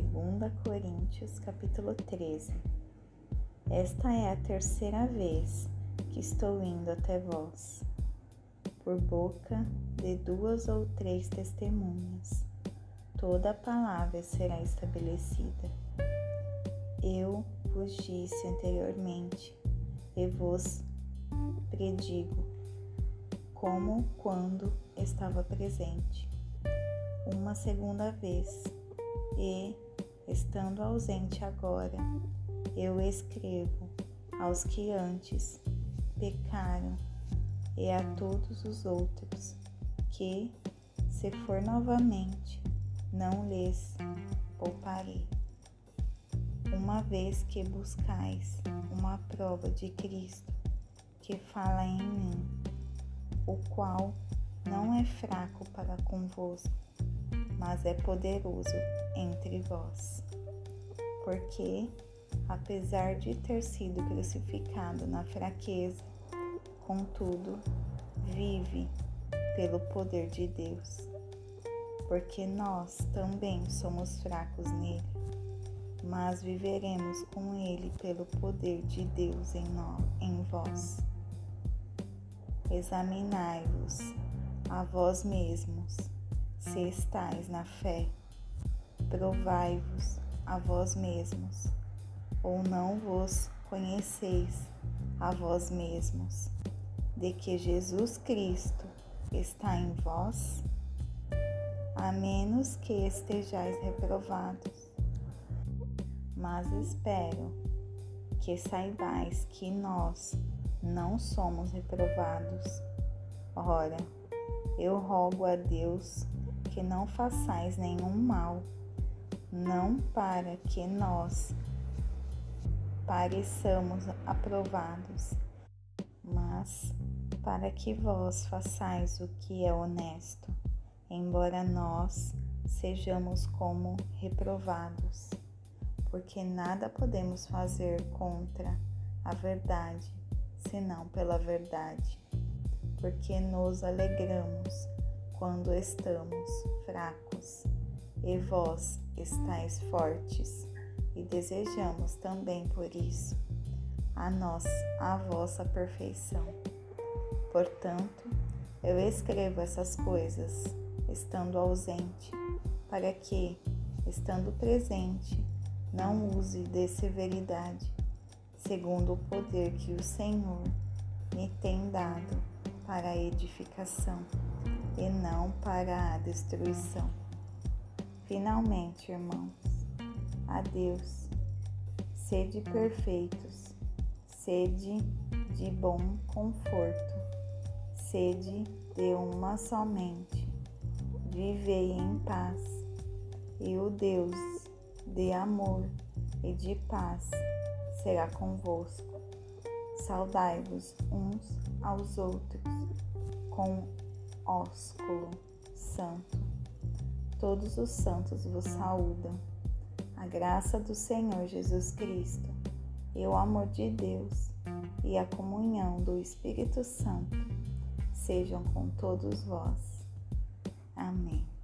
2 Coríntios capítulo 13 Esta é a terceira vez que estou indo até vós, por boca de duas ou três testemunhas, toda a palavra será estabelecida. Eu vos disse anteriormente e vos predigo, como quando estava presente. Uma segunda vez, e, estando ausente agora, eu escrevo aos que antes pecaram e a todos os outros que, se for novamente, não lhes pouparei. Uma vez que buscais uma prova de Cristo que fala em mim, o qual não é fraco para convosco, mas é poderoso entre vós. Porque, apesar de ter sido crucificado na fraqueza, contudo, vive pelo poder de Deus. Porque nós também somos fracos nele, mas viveremos com ele pelo poder de Deus em, nós, em vós. Examinai-vos a vós mesmos se estáis na fé, provai-vos a vós mesmos, ou não vos conheceis a vós mesmos, de que Jesus Cristo está em vós, a menos que estejais reprovados. Mas espero que saibais que nós não somos reprovados. Ora, eu rogo a Deus que não façais nenhum mal, não para que nós pareçamos aprovados, mas para que vós façais o que é honesto, embora nós sejamos como reprovados, porque nada podemos fazer contra a verdade, senão pela verdade, porque nos alegramos quando estamos fracos, e vós estáis fortes, e desejamos também por isso a nós a vossa perfeição. Portanto, eu escrevo essas coisas estando ausente, para que, estando presente, não use de severidade, segundo o poder que o Senhor me tem dado para a edificação e não para a destruição. Finalmente, irmãos, adeus. Sede perfeitos, sede de bom conforto, sede de uma somente. Vivei em paz, e o Deus de amor e de paz será convosco. Saudai-vos uns aos outros com ósculo santo. Todos os santos vos saúdam. A graça do Senhor Jesus Cristo, e o amor de Deus, e a comunhão do Espírito Santo sejam com todos vós. Amém.